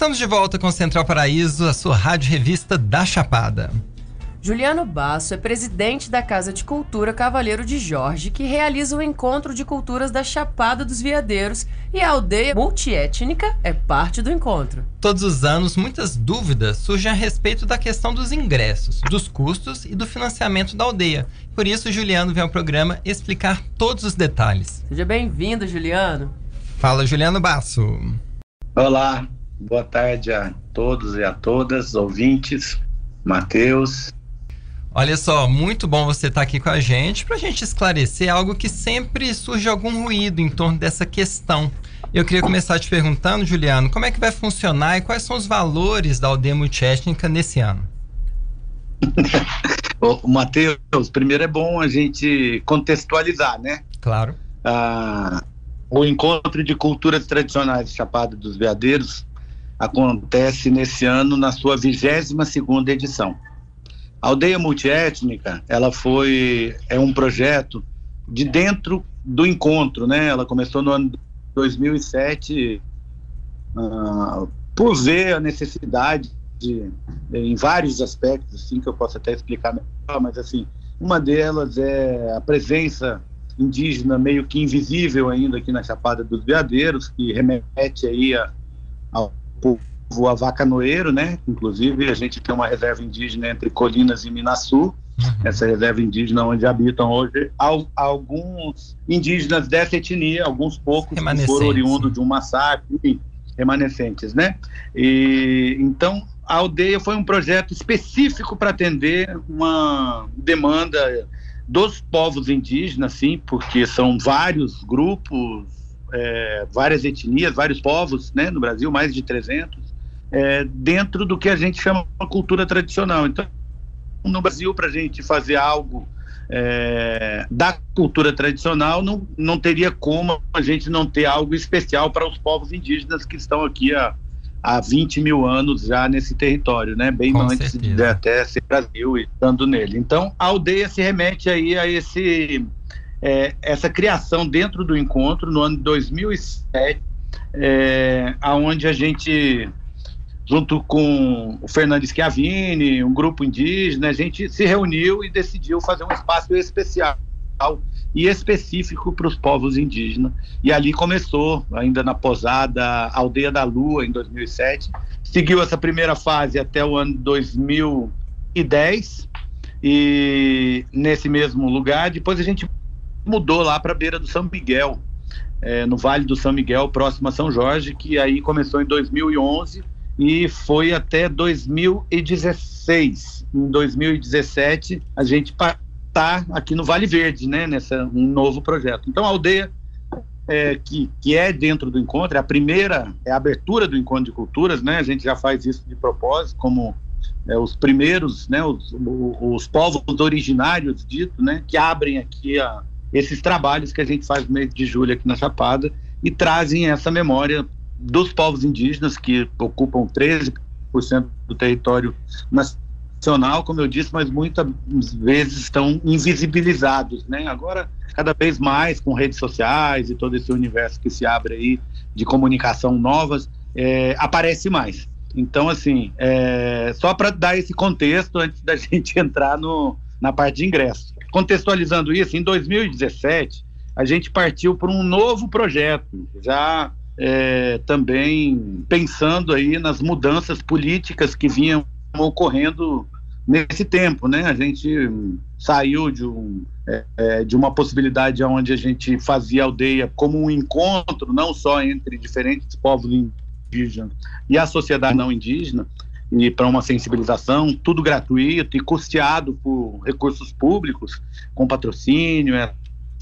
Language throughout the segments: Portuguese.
Estamos de volta com Central Paraíso, a sua rádio revista da Chapada. Juliano Basso é presidente da Casa de Cultura Cavaleiro de Jorge, que realiza o encontro de culturas da Chapada dos Veadeiros e a aldeia multiétnica é parte do encontro. Todos os anos, muitas dúvidas surgem a respeito da questão dos ingressos, dos custos e do financiamento da aldeia. Por isso, Juliano vem ao programa explicar todos os detalhes. Seja bem-vindo, Juliano. Fala, Juliano Basso. Olá, boa tarde a todos e a todas, ouvintes, Matheus, Olha só, muito bom você estar aqui com a gente para a gente esclarecer algo que sempre surge algum ruído em torno dessa questão. Eu queria começar te perguntando, Juliano, como é que vai funcionar e quais são os valores da aldeia multiétnica nesse ano? Matheus, primeiro é bom a gente contextualizar, né? Claro. Ah, o encontro de culturas tradicionais Chapada dos Veadeiros acontece nesse ano na sua 22 segunda edição. A aldeia multiétnica, ela foi é um projeto de dentro do encontro, né? Ela começou no ano 2007 uh, por ver a necessidade de, em vários aspectos, assim que eu posso até explicar melhor, mas assim uma delas é a presença indígena meio que invisível ainda aqui na Chapada dos Veadeiros, que remete aí a, ao povo a Vaca Noeiro, né? Inclusive, a gente tem uma reserva indígena entre Colinas e Minasul, uhum. essa reserva indígena onde habitam hoje alguns indígenas dessa etnia, alguns poucos que foram oriundos de um massacre, remanescentes, né? E, então, a aldeia foi um projeto específico para atender uma demanda dos povos indígenas, sim, porque são vários grupos, é, várias etnias, vários povos, né, no Brasil, mais de 300, é, dentro do que a gente chama de cultura tradicional. Então, no Brasil, para a gente fazer algo é, da cultura tradicional, não, não teria como a gente não ter algo especial para os povos indígenas que estão aqui há, há 20 mil anos já nesse território, né? bem Com antes certeza. de até ser Brasil e estando nele. Então, a aldeia se remete aí a esse, é, essa criação dentro do encontro no ano de 2007, é, aonde a gente junto com o Fernando Schiavini, um grupo indígena, a gente se reuniu e decidiu fazer um espaço especial e específico para os povos indígenas. E ali começou, ainda na posada Aldeia da Lua, em 2007. Seguiu essa primeira fase até o ano 2010, e nesse mesmo lugar. Depois a gente mudou lá para a beira do São Miguel, é, no Vale do São Miguel, próximo a São Jorge, que aí começou em 2011 e foi até 2016. Em 2017, a gente está aqui no Vale Verde, né, nessa um novo projeto. Então, a aldeia é, que, que é dentro do encontro, é a primeira, é a abertura do encontro de culturas, né? A gente já faz isso de propósito, como é, os primeiros, né, os, os povos originários dito, né, que abrem aqui a, esses trabalhos que a gente faz no mês de julho aqui na Chapada e trazem essa memória dos povos indígenas, que ocupam 13% do território nacional, como eu disse, mas muitas vezes estão invisibilizados, né? Agora, cada vez mais com redes sociais e todo esse universo que se abre aí de comunicação novas, é, aparece mais. Então, assim, é, só para dar esse contexto antes da gente entrar no, na parte de ingresso. Contextualizando isso, em 2017, a gente partiu para um novo projeto, já é, também pensando aí nas mudanças políticas que vinham ocorrendo nesse tempo, né? A gente saiu de, um, é, é, de uma possibilidade onde a gente fazia aldeia como um encontro, não só entre diferentes povos indígenas e a sociedade não indígena, e para uma sensibilização, tudo gratuito e custeado por recursos públicos, com patrocínio,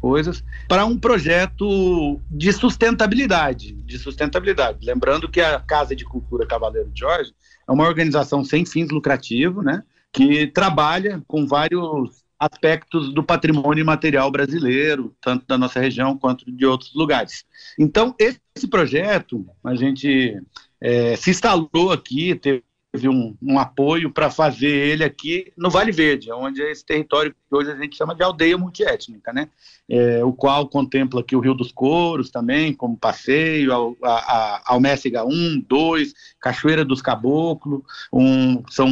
coisas, para um projeto de sustentabilidade, de sustentabilidade. Lembrando que a Casa de Cultura Cavaleiro Jorge é uma organização sem fins lucrativos, né, que trabalha com vários aspectos do patrimônio material brasileiro, tanto da nossa região quanto de outros lugares. Então, esse projeto, a gente é, se instalou aqui, teve um, um apoio para fazer ele aqui no Vale Verde, onde é esse território que hoje a gente chama de aldeia multiétnica, né? É, o qual contempla aqui o Rio dos Couros também, como passeio, a, a, a Alméciga 1, 2, Cachoeira dos Caboclos, um, são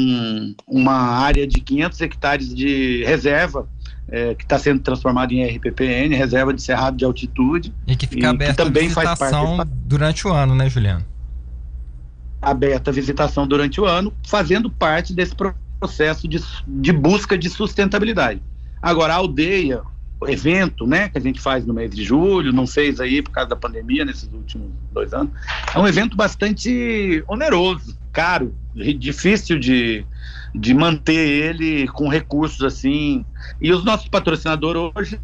uma área de 500 hectares de reserva é, que está sendo transformada em RPPN, reserva de cerrado de altitude. E que fica aberta também faz parte durante o ano, né, Juliano? Aberta a visitação durante o ano, fazendo parte desse processo de, de busca de sustentabilidade. Agora, a aldeia, o evento, né, que a gente faz no mês de julho, não fez aí por causa da pandemia nesses últimos dois anos, é um evento bastante oneroso, caro, difícil de, de manter ele com recursos assim. E os nossos patrocinadores hoje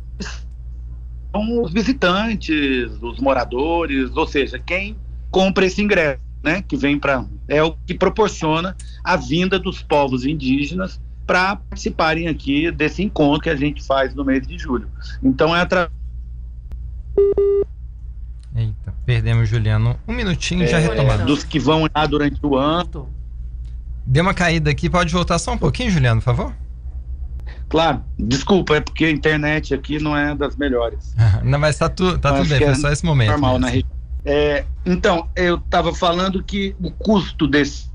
são os visitantes, os moradores, ou seja, quem compra esse ingresso né, que vem para é o que proporciona a vinda dos povos indígenas para participarem aqui desse encontro que a gente faz no mês de julho. Então é através Eita, perdemos Juliano. Um minutinho é, já retomado. Dos que vão lá durante o ano. Deu uma caída aqui, pode voltar só um pouquinho, Juliano, por favor? Claro, desculpa, é porque a internet aqui não é das melhores. não, mas tá, tu, tá tudo bem, foi é só esse momento. Normal mesmo. na região. É, então, eu estava falando que o custo desse,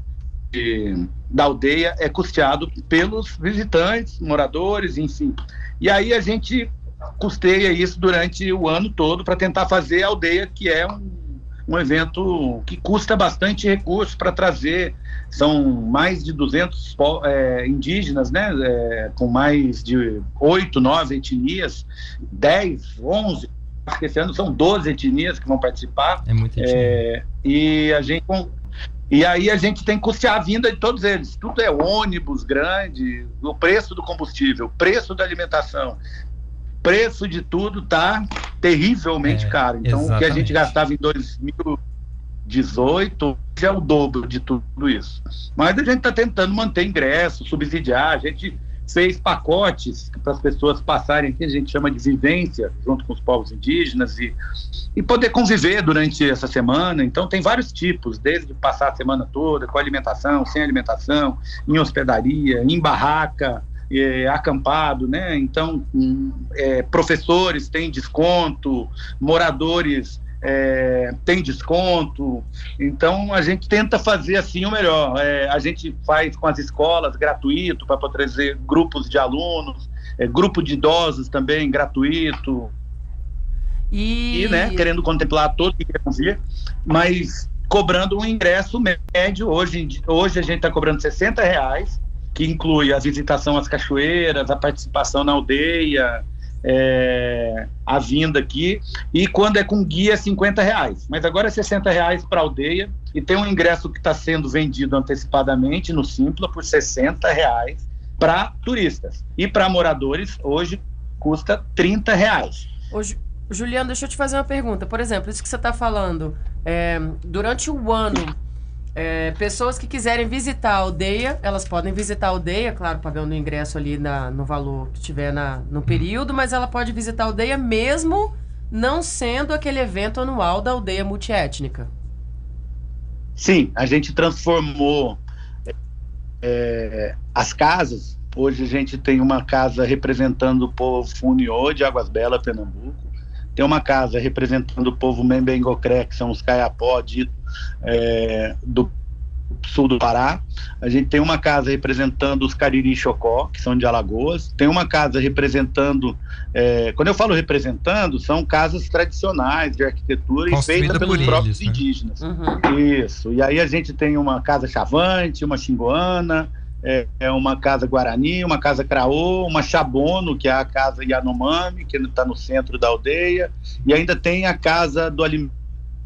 da aldeia é custeado pelos visitantes, moradores, enfim. E aí a gente custeia isso durante o ano todo para tentar fazer a aldeia, que é um, um evento que custa bastante recurso para trazer. São mais de 200 é, indígenas, né, é, com mais de oito, nove etnias, 10, 11 que esse ano são 12 etnias que vão participar. É muita etnia. É, e a gente e aí a gente tem que custear a vinda de todos eles. Tudo é ônibus grande, o preço do combustível, preço da alimentação, preço de tudo tá terrivelmente é, caro. Então exatamente. o que a gente gastava em 2018 é o dobro de tudo isso. Mas a gente está tentando manter ingresso, subsidiar, a gente fez pacotes para as pessoas passarem, que a gente chama de vivência, junto com os povos indígenas e, e poder conviver durante essa semana. Então, tem vários tipos, desde passar a semana toda com alimentação, sem alimentação, em hospedaria, em barraca, é, acampado, né? Então, um, é, professores têm desconto, moradores é, tem desconto. Então a gente tenta fazer assim o melhor. É, a gente faz com as escolas gratuito para trazer grupos de alunos, é, grupo de idosos também gratuito. E... e né, querendo contemplar todos que querem vir, mas cobrando um ingresso médio. Hoje, hoje a gente está cobrando 60 reais, que inclui a visitação às cachoeiras, a participação na aldeia, é, a vinda aqui. E quando é com guia, é 50 reais. Mas agora é 60 reais para aldeia. E tem um ingresso que está sendo vendido antecipadamente no Simpla por 60 reais para turistas. E para moradores, hoje custa 30 reais. Hoje, Juliano, deixa eu te fazer uma pergunta. Por exemplo, isso que você está falando, é, durante o ano é, pessoas que quiserem visitar a aldeia, elas podem visitar a aldeia, claro, pagando o ingresso ali na, no valor que tiver na, no período, mas ela pode visitar a aldeia mesmo não sendo aquele evento anual da aldeia multiétnica. Sim, a gente transformou é, as casas. Hoje a gente tem uma casa representando o povo Funiô de Águas Belas, Pernambuco. Tem uma casa representando o povo Membengocré, que são os Caiapó, dito é, do sul do Pará. A gente tem uma casa representando os Cariri Chocó, que são de Alagoas. Tem uma casa representando. É, quando eu falo representando, são casas tradicionais de arquitetura e feitas pelos eles, próprios né? indígenas. Uhum. Isso. E aí a gente tem uma casa chavante, uma xingoana. É, é uma casa Guarani, uma casa Craô, uma Chabono, que é a casa Yanomami, que está no centro da aldeia, e ainda tem a casa do alimento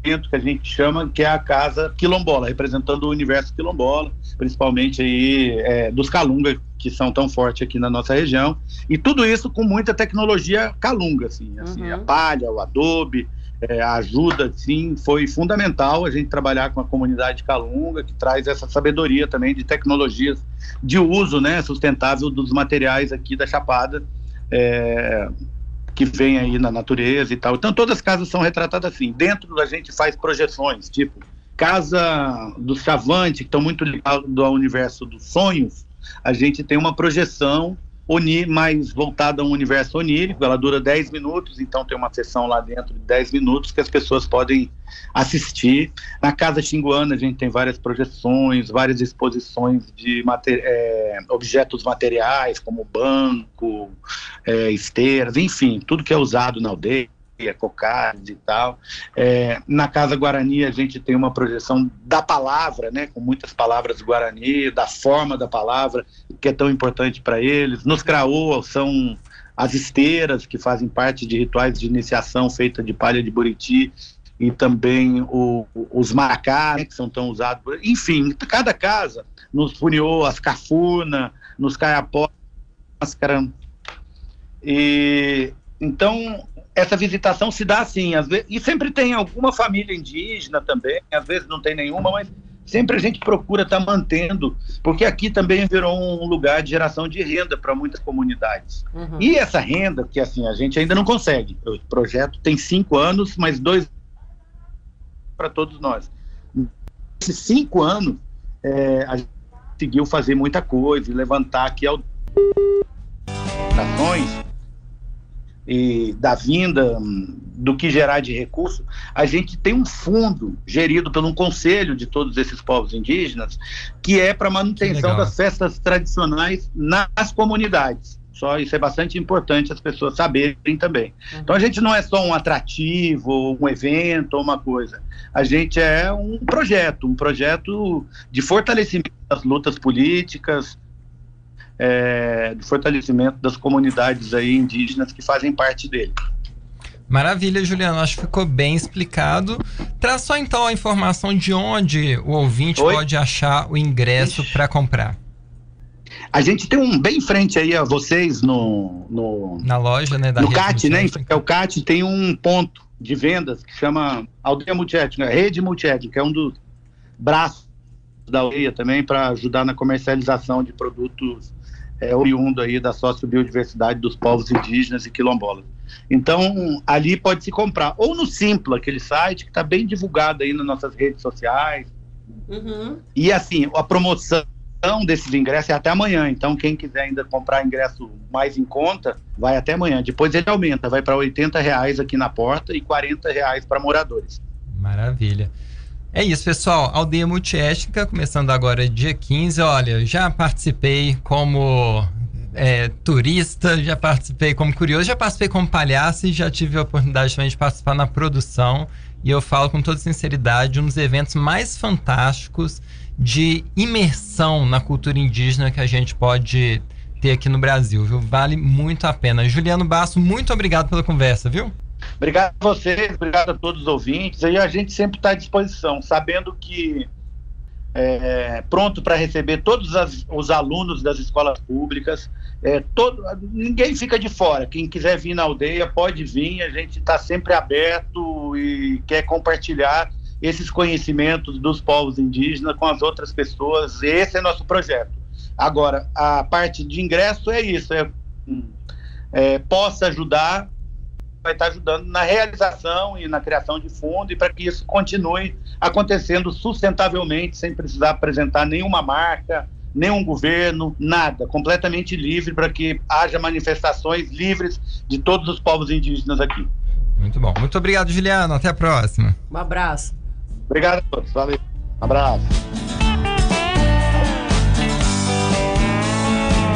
que a gente chama, que é a casa quilombola, representando o universo quilombola, principalmente aí é, dos calunga, que são tão fortes aqui na nossa região. E tudo isso com muita tecnologia calunga, assim, assim uhum. a palha, o adobe, é, a ajuda, sim, foi fundamental a gente trabalhar com a comunidade calunga, que traz essa sabedoria também de tecnologias de uso né, sustentável dos materiais aqui da Chapada. É, que vem aí na natureza e tal. Então todas as casas são retratadas assim. Dentro a gente faz projeções, tipo Casa do Chavante, que estão muito ligados ao universo dos sonhos, a gente tem uma projeção oni, mais voltada a um universo onírico, ela dura 10 minutos, então tem uma sessão lá dentro de 10 minutos que as pessoas podem assistir. Na Casa Xinguana a gente tem várias projeções, várias exposições de mater, é, objetos materiais, como banco, é, esteiras, enfim, tudo que é usado na aldeia cocadas e tal. É, na Casa Guarani a gente tem uma projeção da palavra, né, com muitas palavras Guarani, da forma da palavra, que é tão importante para eles. Nos Craô são as esteiras, que fazem parte de rituais de iniciação feita de palha de buriti, e também o, os maracás, né, que são tão usados. Enfim, cada casa, nos funiô, as cafuna, nos caiapó, máscara. E então essa visitação se dá assim, às vezes, e sempre tem alguma família indígena também, às vezes não tem nenhuma, mas sempre a gente procura estar tá mantendo, porque aqui também virou um lugar de geração de renda para muitas comunidades. Uhum. E essa renda, que assim, a gente ainda não consegue. O projeto tem cinco anos, mas dois para todos nós. Esses cinco anos, é, a gente conseguiu fazer muita coisa, levantar aqui ao nações e da vinda hum, do que gerar de recurso, a gente tem um fundo gerido por um conselho de todos esses povos indígenas que é para manutenção das festas tradicionais nas comunidades. Só isso é bastante importante as pessoas saberem também. Uhum. Então a gente não é só um atrativo, um evento ou uma coisa. A gente é um projeto, um projeto de fortalecimento das lutas políticas, é, de fortalecimento das comunidades aí indígenas que fazem parte dele. Maravilha, Juliano. Acho que ficou bem explicado. Traz só então a informação de onde o ouvinte Oi? pode achar o ingresso para comprar. A gente tem um bem em frente aí a vocês no, no na loja, né? Da no CAT, né? É o CAT tem um ponto de vendas que chama Aldeia Multiétnica, Rede Multiétnica, que é um dos braços da aldeia também para ajudar na comercialização de produtos é, oriundo aí da sociobiodiversidade dos povos indígenas e quilombolas. Então, ali pode se comprar. Ou no Simpla, aquele site que está bem divulgado aí nas nossas redes sociais. Uhum. E assim, a promoção desses ingressos é até amanhã. Então, quem quiser ainda comprar ingresso mais em conta, vai até amanhã. Depois ele aumenta, vai para 80 reais aqui na porta e 40 reais para moradores. Maravilha. É isso, pessoal. Aldeia Multiétnica, começando agora dia 15. Olha, já participei como é, turista, já participei como curioso, já participei como palhaço e já tive a oportunidade também de participar na produção. E eu falo com toda sinceridade, um dos eventos mais fantásticos de imersão na cultura indígena que a gente pode ter aqui no Brasil, viu? Vale muito a pena. Juliano Basso, muito obrigado pela conversa, viu? Obrigado a vocês, obrigado a todos os ouvintes. E a gente sempre está à disposição, sabendo que é, pronto para receber todos as, os alunos das escolas públicas. É, todo, ninguém fica de fora. Quem quiser vir na aldeia pode vir. A gente está sempre aberto e quer compartilhar esses conhecimentos dos povos indígenas com as outras pessoas. Esse é nosso projeto. Agora, a parte de ingresso é isso: é, é possa ajudar vai estar ajudando na realização e na criação de fundo e para que isso continue acontecendo sustentavelmente, sem precisar apresentar nenhuma marca, nenhum governo, nada, completamente livre para que haja manifestações livres de todos os povos indígenas aqui. Muito bom. Muito obrigado, Juliano. Até a próxima. Um abraço. Obrigado a todos. Valeu. Um abraço.